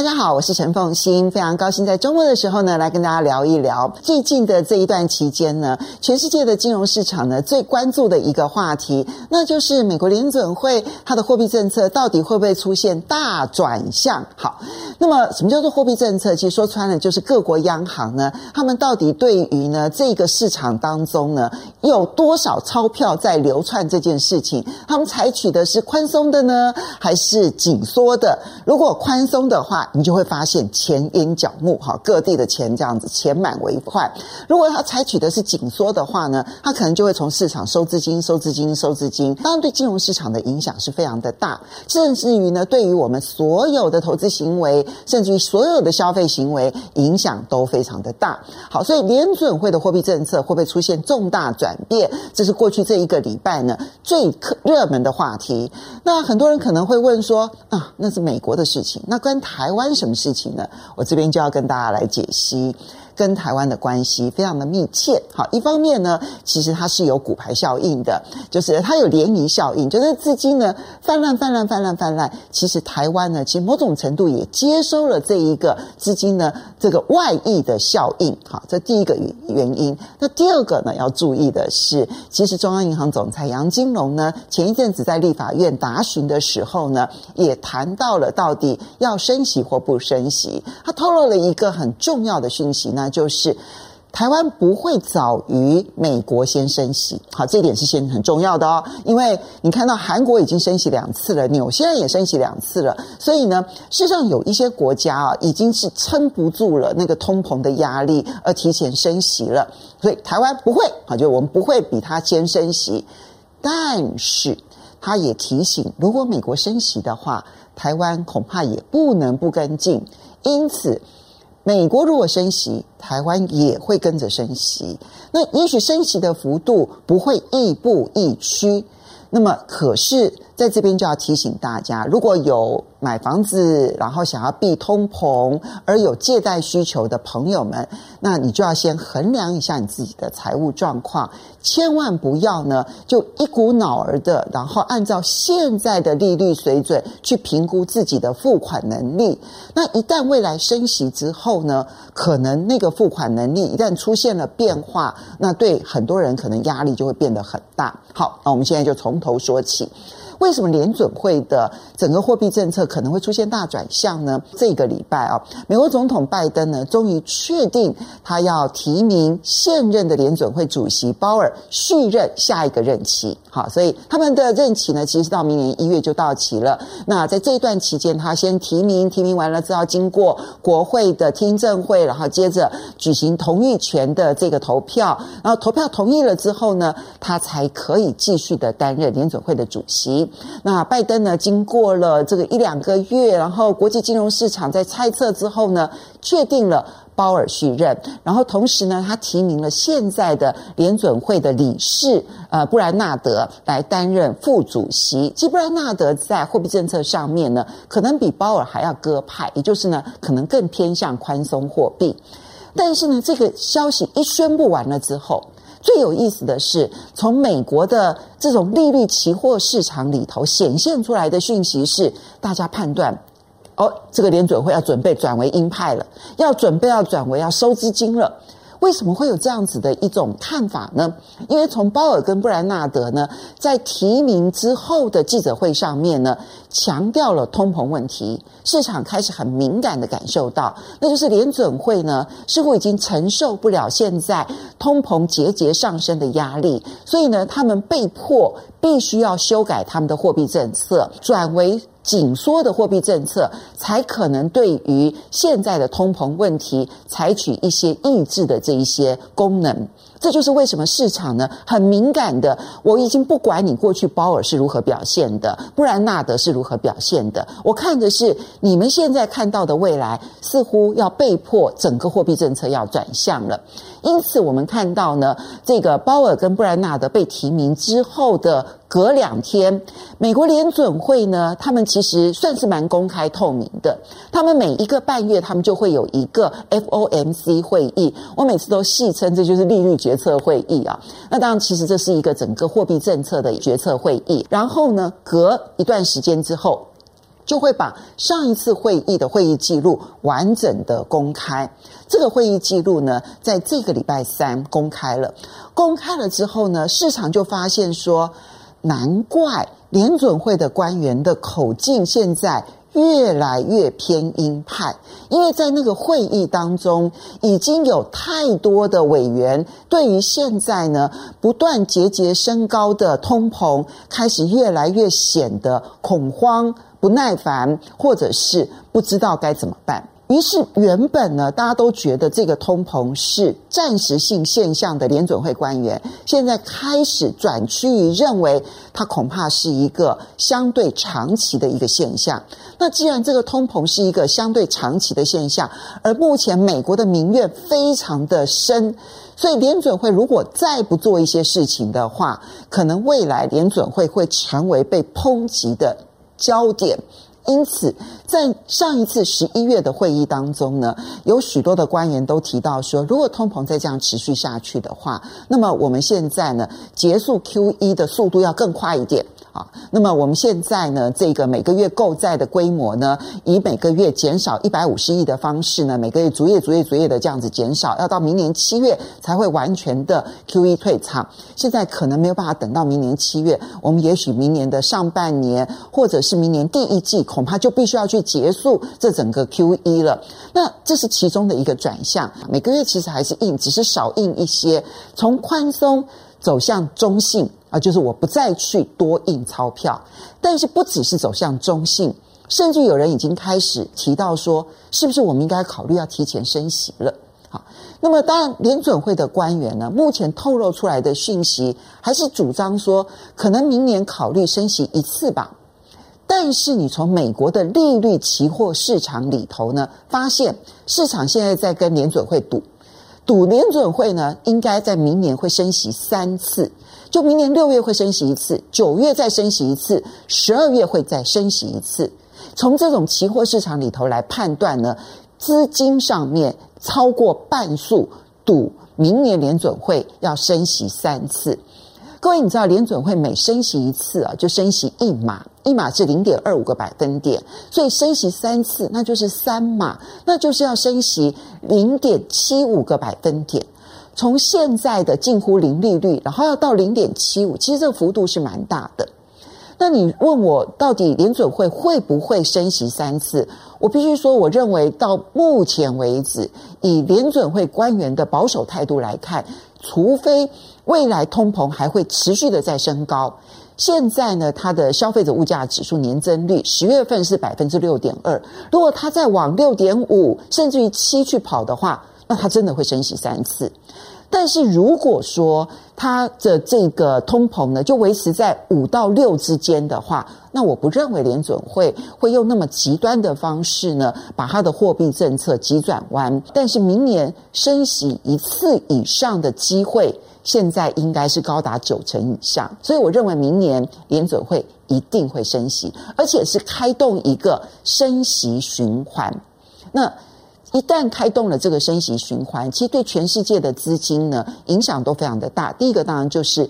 大家好，我是陈凤欣，非常高兴在周末的时候呢，来跟大家聊一聊最近的这一段期间呢，全世界的金融市场呢最关注的一个话题，那就是美国联准会它的货币政策到底会不会出现大转向？好，那么什么叫做货币政策？其实说穿了就是各国央行呢，他们到底对于呢这个市场当中呢有多少钞票在流窜这件事情，他们采取的是宽松的呢，还是紧缩的？如果宽松的话，你就会发现钱淹脚目，哈，各地的钱这样子钱满为患。如果他采取的是紧缩的话呢，他可能就会从市场收资金、收资金、收资金。当然，对金融市场的影响是非常的大，甚至于呢，对于我们所有的投资行为，甚至于所有的消费行为，影响都非常的大。好，所以联准会的货币政策会不会出现重大转变？这是过去这一个礼拜呢最热门的话题。那很多人可能会问说啊，那是美国的事情，那跟台台湾。什么事情呢？我这边就要跟大家来解析。跟台湾的关系非常的密切，好，一方面呢，其实它是有骨牌效应的，就是它有涟漪效应，就是资金呢泛滥、泛滥、泛滥、泛滥。其实台湾呢，其实某种程度也接收了这一个资金呢这个外溢的效应，好，这第一个原因。那第二个呢，要注意的是，其实中央银行总裁杨金龙呢，前一阵子在立法院答询的时候呢，也谈到了到底要升息或不升息，他透露了一个很重要的讯息呢。就是台湾不会早于美国先升息，好，这一点是先很重要的哦。因为你看到韩国已经升息两次了，纽西兰也升息两次了，所以呢，事实上有一些国家啊，已经是撑不住了那个通膨的压力，而提前升息了。所以台湾不会，好，就我们不会比他先升息。但是他也提醒，如果美国升息的话，台湾恐怕也不能不跟进。因此。美国如果升息，台湾也会跟着升息。那也许升息的幅度不会亦步亦趋。那么，可是在这边就要提醒大家，如果有买房子，然后想要避通膨，而有借贷需求的朋友们，那你就要先衡量一下你自己的财务状况，千万不要呢就一股脑儿的，然后按照现在的利率水准去评估自己的付款能力。那一旦未来升息之后呢，可能那个付款能力一旦出现了变化，那对很多人可能压力就会变得很大。好，那我们现在就从头说起。为什么联准会的整个货币政策可能会出现大转向呢？这个礼拜啊，美国总统拜登呢，终于确定他要提名现任的联准会主席鲍尔续任下一个任期。好，所以他们的任期呢，其实到明年一月就到期了。那在这一段期间，他先提名，提名完了之后，经过国会的听证会，然后接着举行同意权的这个投票，然后投票同意了之后呢，他才可以继续的担任联准会的主席。那拜登呢，经过了这个一两个月，然后国际金融市场在猜测之后呢，确定了鲍尔续任，然后同时呢，他提名了现在的联准会的理事呃布兰纳德来担任副主席。其实布兰纳德在货币政策上面呢，可能比鲍尔还要鸽派，也就是呢，可能更偏向宽松货币。但是呢，这个消息一宣布完了之后。最有意思的是，从美国的这种利率期货市场里头显现出来的讯息是，大家判断，哦，这个联准会要准备转为鹰派了，要准备要转为要收资金了。为什么会有这样子的一种看法呢？因为从鲍尔跟布兰纳德呢，在提名之后的记者会上面呢，强调了通膨问题，市场开始很敏感的感受到，那就是联准会呢似乎已经承受不了现在通膨节节上升的压力，所以呢，他们被迫必须要修改他们的货币政策，转为。紧缩的货币政策才可能对于现在的通膨问题采取一些抑制的这一些功能。这就是为什么市场呢很敏感的。我已经不管你过去鲍尔是如何表现的，布兰纳德是如何表现的，我看的是你们现在看到的未来，似乎要被迫整个货币政策要转向了。因此，我们看到呢，这个鲍尔跟布兰纳德被提名之后的隔两天，美国联准会呢，他们其实算是蛮公开透明的。他们每一个半月，他们就会有一个 FOMC 会议。我每次都戏称这就是利率决策会议啊。那当然，其实这是一个整个货币政策的决策会议。然后呢，隔一段时间之后，就会把上一次会议的会议记录完整的公开。这个会议记录呢，在这个礼拜三公开了。公开了之后呢，市场就发现说，难怪联准会的官员的口径现在越来越偏鹰派，因为在那个会议当中，已经有太多的委员对于现在呢不断节节升高的通膨，开始越来越显得恐慌、不耐烦，或者是不知道该怎么办。于是，原本呢，大家都觉得这个通膨是暂时性现象的联准会官员，现在开始转趋于认为它恐怕是一个相对长期的一个现象。那既然这个通膨是一个相对长期的现象，而目前美国的民怨非常的深，所以联准会如果再不做一些事情的话，可能未来联准会会成为被抨击的焦点。因此，在上一次十一月的会议当中呢，有许多的官员都提到说，如果通膨再这样持续下去的话，那么我们现在呢，结束 QE 的速度要更快一点。啊，那么我们现在呢，这个每个月购债的规模呢，以每个月减少一百五十亿的方式呢，每个月逐月、逐月、逐月的这样子减少，要到明年七月才会完全的 QE 退场。现在可能没有办法等到明年七月，我们也许明年的上半年，或者是明年第一季，恐怕就必须要去结束这整个 QE 了。那这是其中的一个转向，每个月其实还是印，只是少印一些，从宽松走向中性。啊，就是我不再去多印钞票，但是不只是走向中性，甚至有人已经开始提到说，是不是我们应该考虑要提前升息了？好，那么当然，联准会的官员呢，目前透露出来的讯息还是主张说，可能明年考虑升息一次吧。但是你从美国的利率期货市场里头呢，发现市场现在在跟联准会赌，赌联准会呢，应该在明年会升息三次。就明年六月会升息一次，九月再升息一次，十二月会再升息一次。从这种期货市场里头来判断呢，资金上面超过半数赌明年联准会要升息三次。各位，你知道联准会每升息一次啊，就升息一码，一码是零点二五个百分点，所以升息三次，那就是三码，那就是要升息零点七五个百分点。从现在的近乎零利率，然后要到零点七五，其实这个幅度是蛮大的。那你问我到底联准会会不会升息三次？我必须说，我认为到目前为止，以联准会官员的保守态度来看，除非未来通膨还会持续的在升高。现在呢，它的消费者物价指数年增率十月份是百分之六点二，如果它再往六点五甚至于七去跑的话，那它真的会升息三次。但是如果说它的这个通膨呢，就维持在五到六之间的话，那我不认为联准会会用那么极端的方式呢，把它的货币政策急转弯。但是明年升息一次以上的机会，现在应该是高达九成以上。所以我认为明年联准会一定会升息，而且是开动一个升息循环。那。一旦开动了这个升息循环，其实对全世界的资金呢，影响都非常的大。第一个当然就是。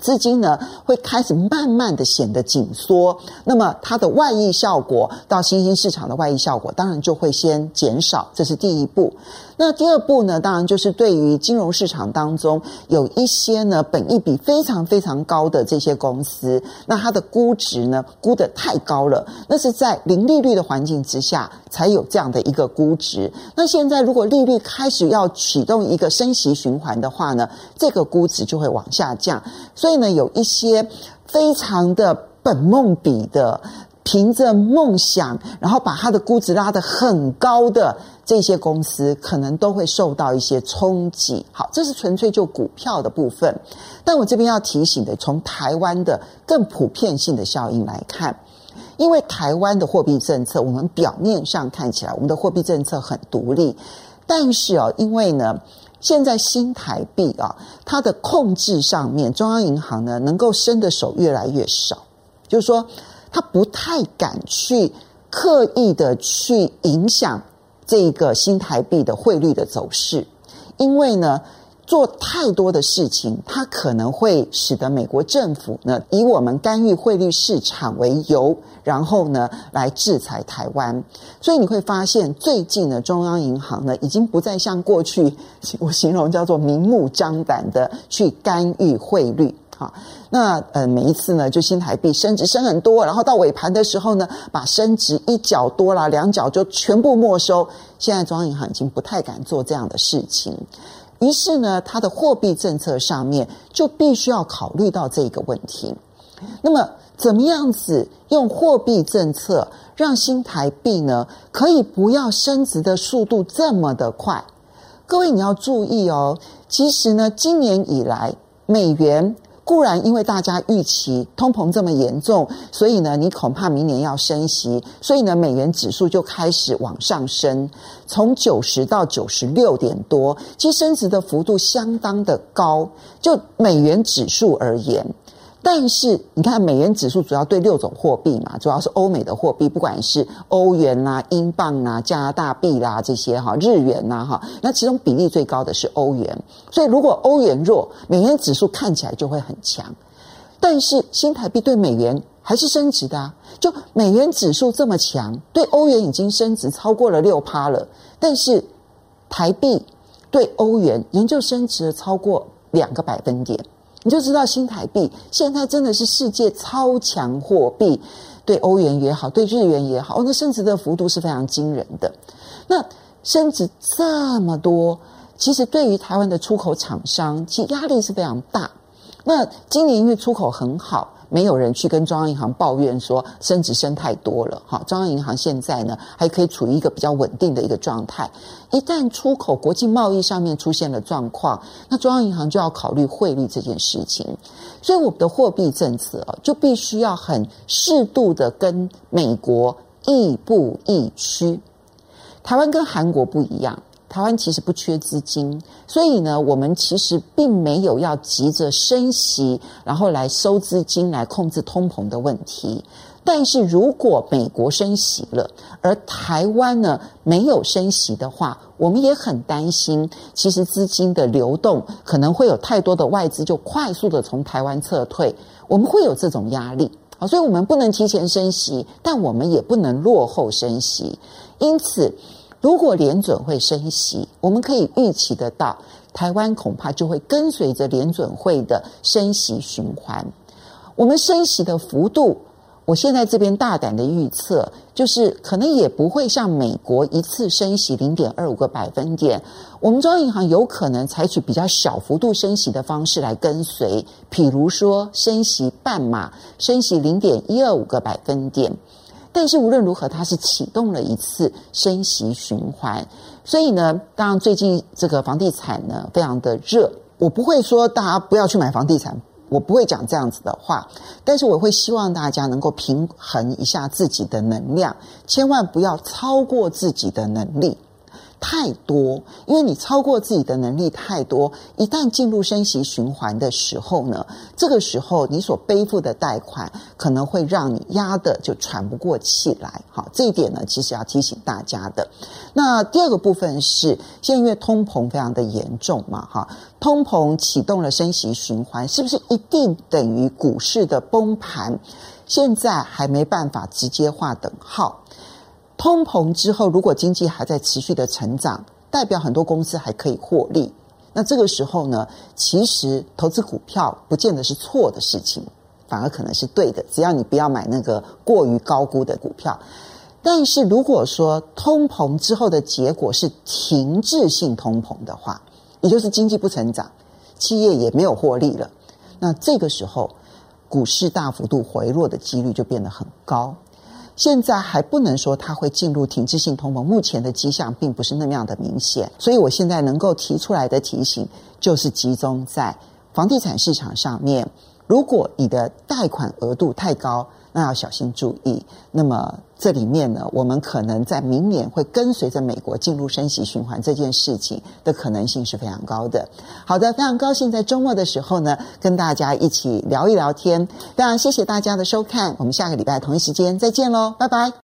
资金呢会开始慢慢的显得紧缩，那么它的外溢效果到新兴市场的外溢效果当然就会先减少，这是第一步。那第二步呢，当然就是对于金融市场当中有一些呢本益比非常非常高的这些公司，那它的估值呢估得太高了，那是在零利率的环境之下才有这样的一个估值。那现在如果利率开始要启动一个升息循环的话呢，这个估值就会往下降。所以所以呢，有一些非常的本梦比的，凭着梦想，然后把它的估值拉得很高的这些公司，可能都会受到一些冲击。好，这是纯粹就股票的部分。但我这边要提醒的，从台湾的更普遍性的效应来看，因为台湾的货币政策，我们表面上看起来，我们的货币政策很独立，但是哦，因为呢。现在新台币啊，它的控制上面，中央银行呢能够伸的手越来越少，就是说，它不太敢去刻意的去影响这个新台币的汇率的走势，因为呢，做太多的事情，它可能会使得美国政府呢以我们干预汇率市场为由，然后呢来制裁台湾。所以你会发现，最近呢中央银行呢已经不再像过去 我形容叫做明目张胆的去干预汇率。好，那呃每一次呢就新台币升值升很多，然后到尾盘的时候呢把升值一角多啦两角就全部没收。现在中央银行已经不太敢做这样的事情。于是呢，它的货币政策上面就必须要考虑到这个问题。那么，怎么样子用货币政策让新台币呢，可以不要升值的速度这么的快？各位你要注意哦，其实呢，今年以来美元。固然因为大家预期通膨这么严重，所以呢，你恐怕明年要升息，所以呢，美元指数就开始往上升，从九十到九十六点多，其实升值的幅度相当的高，就美元指数而言。但是你看，美元指数主要对六种货币嘛，主要是欧美的货币，不管是欧元啦、英镑啦、加拿大币啦这些哈、日元呐哈，那其中比例最高的是欧元。所以如果欧元弱，美元指数看起来就会很强。但是新台币对美元还是升值的啊，就美元指数这么强，对欧元已经升值超过了六趴了，但是台币对欧元仍旧升值了超过两个百分点。你就知道新台币现在真的是世界超强货币，对欧元也好，对日元也好，哦，那升值的幅度是非常惊人的。那升值这么多，其实对于台湾的出口厂商，其压力是非常大。那今年因为出口很好。没有人去跟中央银行抱怨说升值升太多了，哈，中央银行现在呢还可以处于一个比较稳定的一个状态。一旦出口国际贸易上面出现了状况，那中央银行就要考虑汇率这件事情。所以我们的货币政策就必须要很适度的跟美国亦步亦趋。台湾跟韩国不一样。台湾其实不缺资金，所以呢，我们其实并没有要急着升息，然后来收资金来控制通膨的问题。但是如果美国升息了，而台湾呢没有升息的话，我们也很担心，其实资金的流动可能会有太多的外资就快速的从台湾撤退，我们会有这种压力啊，所以我们不能提前升息，但我们也不能落后升息，因此。如果联准会升息，我们可以预期得到，台湾恐怕就会跟随着联准会的升息循环。我们升息的幅度，我现在这边大胆的预测，就是可能也不会像美国一次升息零点二五个百分点。我们中央银行有可能采取比较小幅度升息的方式来跟随，譬如说升息半码，升息零点一二五个百分点。但是无论如何，它是启动了一次升息循环，所以呢，当然最近这个房地产呢非常的热，我不会说大家不要去买房地产，我不会讲这样子的话，但是我会希望大家能够平衡一下自己的能量，千万不要超过自己的能力。太多，因为你超过自己的能力太多，一旦进入升息循环的时候呢，这个时候你所背负的贷款可能会让你压得就喘不过气来。好，这一点呢，其实要提醒大家的。那第二个部分是，现在因为通膨非常的严重嘛，哈，通膨启动了升息循环，是不是一定等于股市的崩盘？现在还没办法直接划等号。通膨之后，如果经济还在持续的成长，代表很多公司还可以获利。那这个时候呢，其实投资股票不见得是错的事情，反而可能是对的。只要你不要买那个过于高估的股票。但是如果说通膨之后的结果是停滞性通膨的话，也就是经济不成长，企业也没有获利了，那这个时候股市大幅度回落的几率就变得很高。现在还不能说它会进入停滞性通膨，目前的迹象并不是那么样的明显，所以我现在能够提出来的提醒，就是集中在房地产市场上面。如果你的贷款额度太高，那要小心注意。那么这里面呢，我们可能在明年会跟随着美国进入升息循环这件事情的可能性是非常高的。好的，非常高兴在周末的时候呢，跟大家一起聊一聊天。非常谢谢大家的收看，我们下个礼拜同一时间再见喽，拜拜。